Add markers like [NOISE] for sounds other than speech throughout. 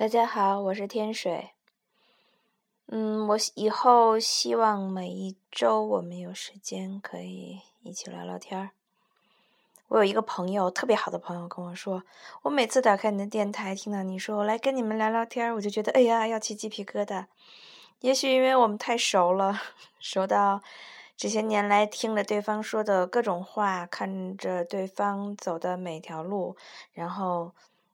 大家好，我是天水。嗯，我以后希望每一周我们有时间可以一起聊聊天儿。我有一个朋友，特别好的朋友跟我说，我每次打开你的电台，听到你说我来跟你们聊聊天儿，我就觉得哎呀，要起鸡皮疙瘩。也许因为我们太熟了，[LAUGHS] 熟到这些年来听着对方说的各种话，看着对方走的每条路，然后。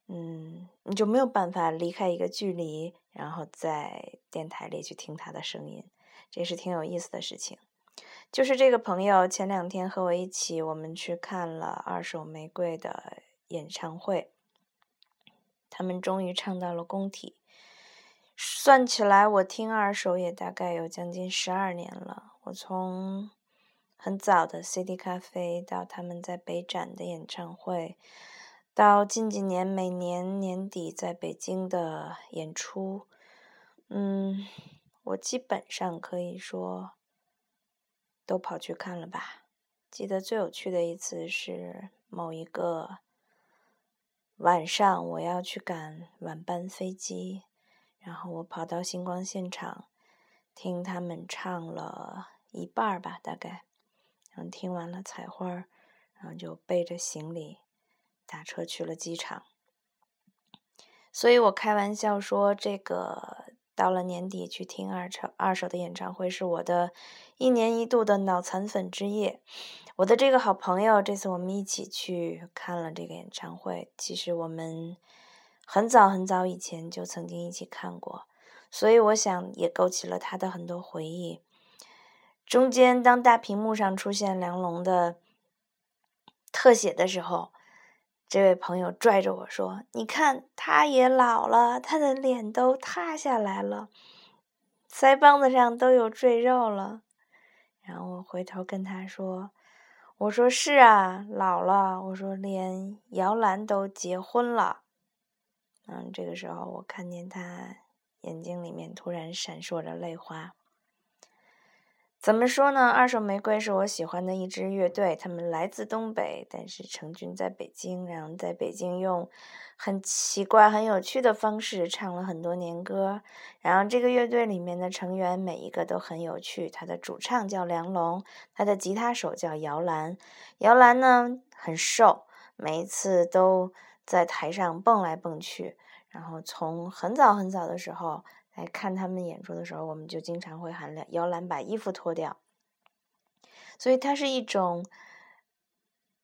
嗯，你就没有办法离开一个距离，然后在电台里去听他的声音，这是挺有意思的事情。就是这个朋友前两天和我一起，我们去看了二手玫瑰的演唱会，他们终于唱到了工体。算起来，我听二手也大概有将近十二年了。我从很早的 CD 咖啡到他们在北展的演唱会。到近几年，每年年底在北京的演出，嗯，我基本上可以说都跑去看了吧。记得最有趣的一次是某一个晚上，我要去赶晚班飞机，然后我跑到星光现场听他们唱了一半儿吧，大概，然后听完了采花，然后就背着行李。打车去了机场，所以我开玩笑说，这个到了年底去听二手二手的演唱会是我的一年一度的脑残粉之夜。我的这个好朋友，这次我们一起去看了这个演唱会。其实我们很早很早以前就曾经一起看过，所以我想也勾起了他的很多回忆。中间当大屏幕上出现梁龙的特写的时候。这位朋友拽着我说：“你看，他也老了，他的脸都塌下来了，腮帮子上都有赘肉了。”然后我回头跟他说：“我说是啊，老了。我说连姚兰都结婚了。”嗯，这个时候我看见他眼睛里面突然闪烁着泪花。怎么说呢？二手玫瑰是我喜欢的一支乐队，他们来自东北，但是成军在北京，然后在北京用很奇怪、很有趣的方式唱了很多年歌。然后这个乐队里面的成员每一个都很有趣，他的主唱叫梁龙，他的吉他手叫姚兰。姚兰呢很瘦，每一次都在台上蹦来蹦去。然后从很早很早的时候。来看他们演出的时候，我们就经常会喊摇篮把衣服脱掉，所以它是一种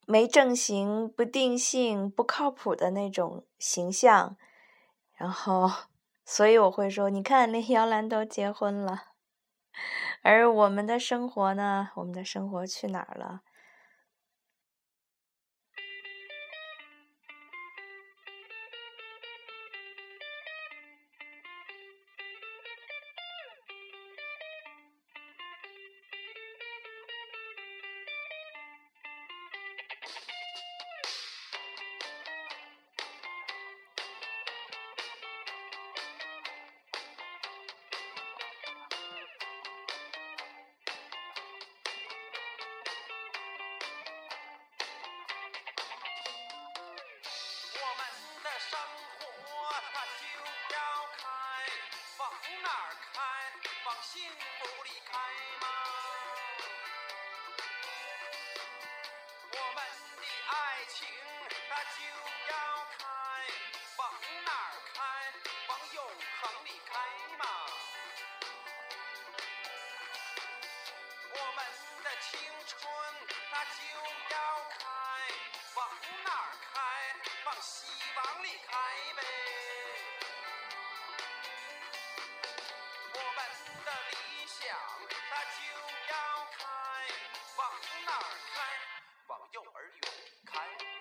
没正形、不定性、不靠谱的那种形象。然后，所以我会说，你看，连摇篮都结婚了，[LAUGHS] 而我们的生活呢？我们的生活去哪儿了？哪儿开往幸福里开吗？我们的爱情它就要开，往幼儿园开。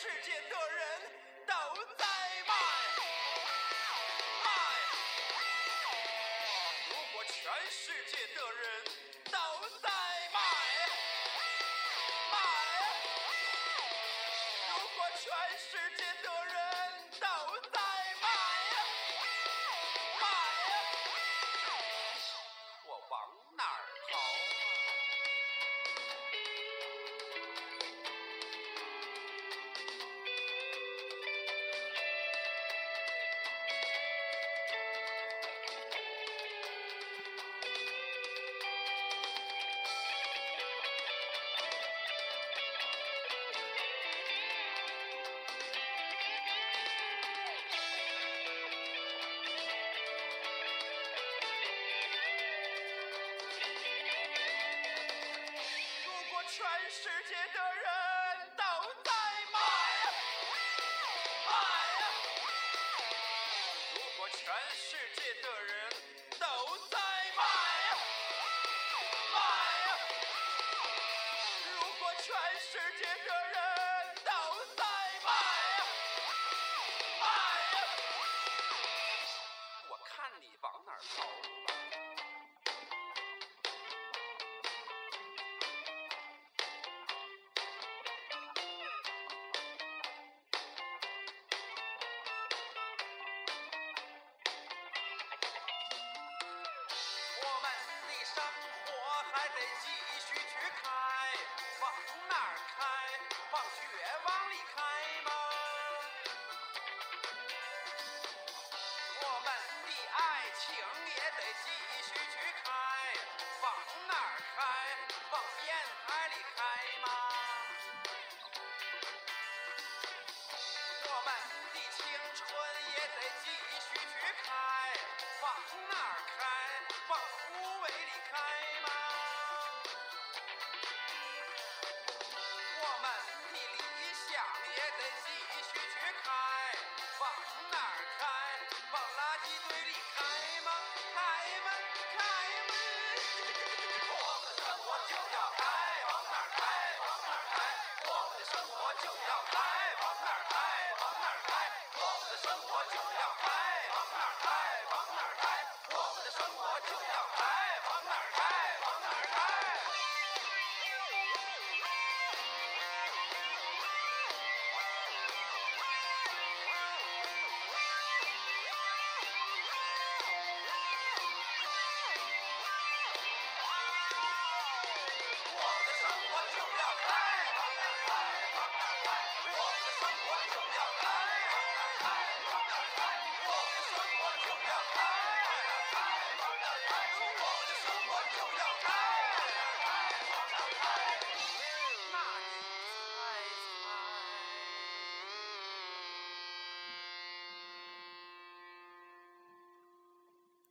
世界的人都在卖。还得继续去开，往哪儿开？往雪往里开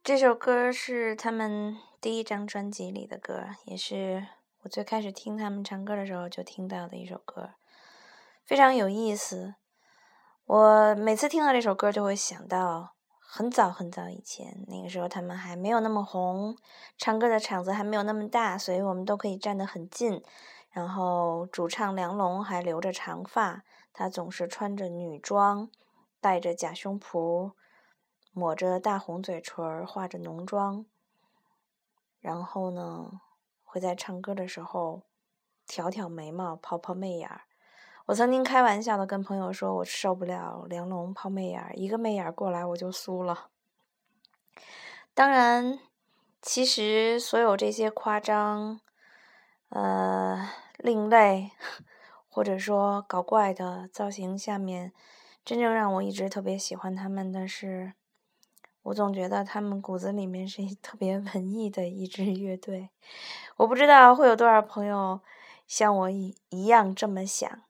这首歌是他们第一张专辑里的歌，也是我最开始听他们唱歌的时候就听到的一首歌，非常有意思。我每次听到这首歌，就会想到很早很早以前，那个时候他们还没有那么红，唱歌的场子还没有那么大，所以我们都可以站得很近。然后主唱梁龙还留着长发，他总是穿着女装，戴着假胸脯。抹着大红嘴唇，化着浓妆，然后呢，会在唱歌的时候挑挑眉毛、抛抛媚眼儿。我曾经开玩笑的跟朋友说，我受不了梁龙抛媚眼儿，一个媚眼儿过来我就酥了。当然，其实所有这些夸张、呃另类或者说搞怪的造型下面，真正让我一直特别喜欢他们的是。我总觉得他们骨子里面是 [LAUGHS] 特别文艺的一支乐队，我不知道会有多少朋友像我一一样这么想，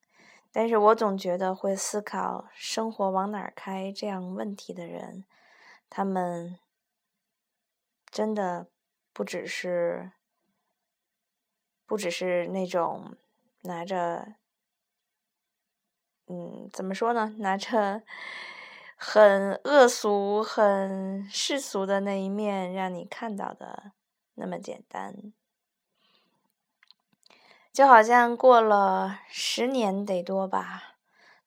但是我总觉得会思考生活往哪儿开这样问题的人，他们真的不只是不只是那种拿着，嗯，怎么说呢，拿着。很恶俗、很世俗的那一面，让你看到的那么简单，就好像过了十年得多吧，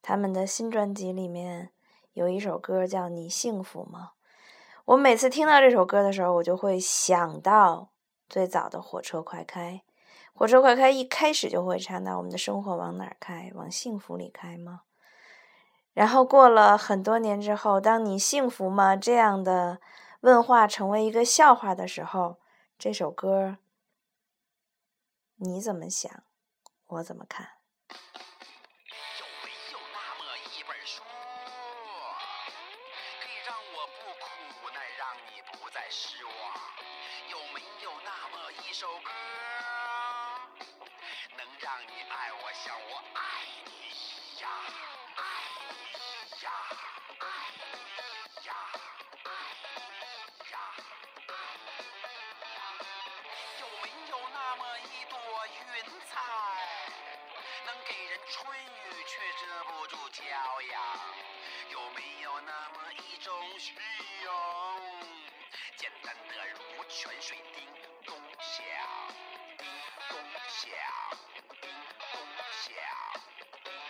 他们的新专辑里面有一首歌叫《你幸福吗》。我每次听到这首歌的时候，我就会想到最早的《火车快开》。火车快开一开始就会唱到我们的生活往哪儿开？往幸福里开吗？然后过了很多年之后，当你幸福吗这样的问话成为一个笑话的时候，这首歌你怎么想？我怎么看？有没有那么一本书，可以让我不苦难，让你不再失望？有没有那么一首歌，能让你爱我像我爱你需要，简单的如泉水叮咚响，叮咚响，叮咚响，叮咚响，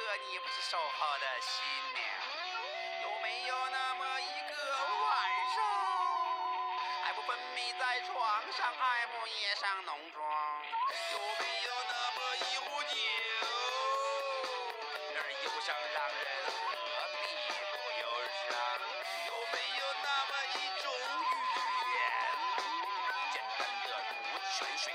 过客，你不是守候的新娘。有没有那么一个晚上，还不分泌在床上，还不夜上浓妆？有没有那么一壶酒，而忧伤让人何必不忧伤？有没有那么一种语言？简单的如泉水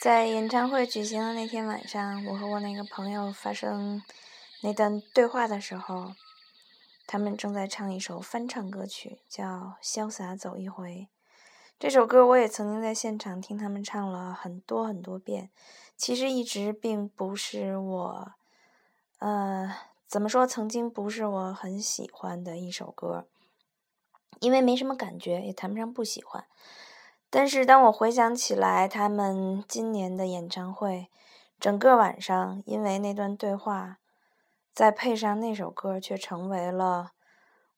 在演唱会举行的那天晚上，我和我那个朋友发生那段对话的时候，他们正在唱一首翻唱歌曲，叫《潇洒走一回》。这首歌我也曾经在现场听他们唱了很多很多遍。其实一直并不是我，呃，怎么说？曾经不是我很喜欢的一首歌，因为没什么感觉，也谈不上不喜欢。但是当我回想起来，他们今年的演唱会，整个晚上因为那段对话，再配上那首歌，却成为了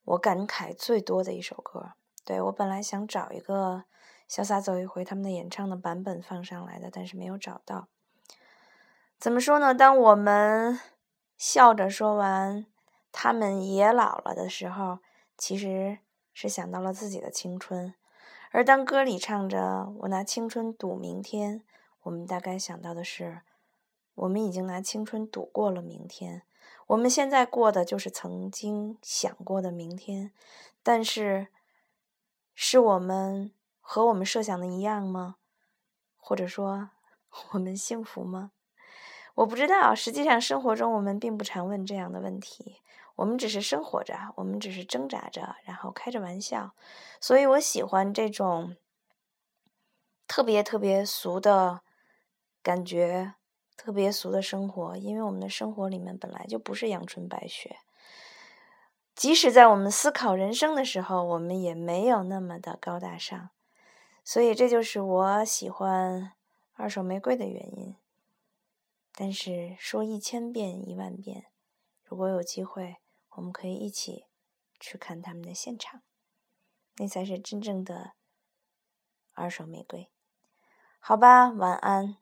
我感慨最多的一首歌。对我本来想找一个《潇洒走一回》他们的演唱的版本放上来的，但是没有找到。怎么说呢？当我们笑着说完“他们也老了”的时候，其实是想到了自己的青春。而当歌里唱着“我拿青春赌明天”，我们大概想到的是，我们已经拿青春赌过了明天，我们现在过的就是曾经想过的明天。但是，是我们和我们设想的一样吗？或者说，[LAUGHS] 我们幸福吗？我不知道。实际上，生活中我们并不常问这样的问题。我们只是生活着，我们只是挣扎着，然后开着玩笑。所以我喜欢这种特别特别俗的感觉，特别俗的生活。因为我们的生活里面本来就不是阳春白雪，即使在我们思考人生的时候，我们也没有那么的高大上。所以这就是我喜欢二手玫瑰的原因。但是说一千遍一万遍，如果有机会。我们可以一起去看他们的现场，那才是真正的二手玫瑰。好吧，晚安。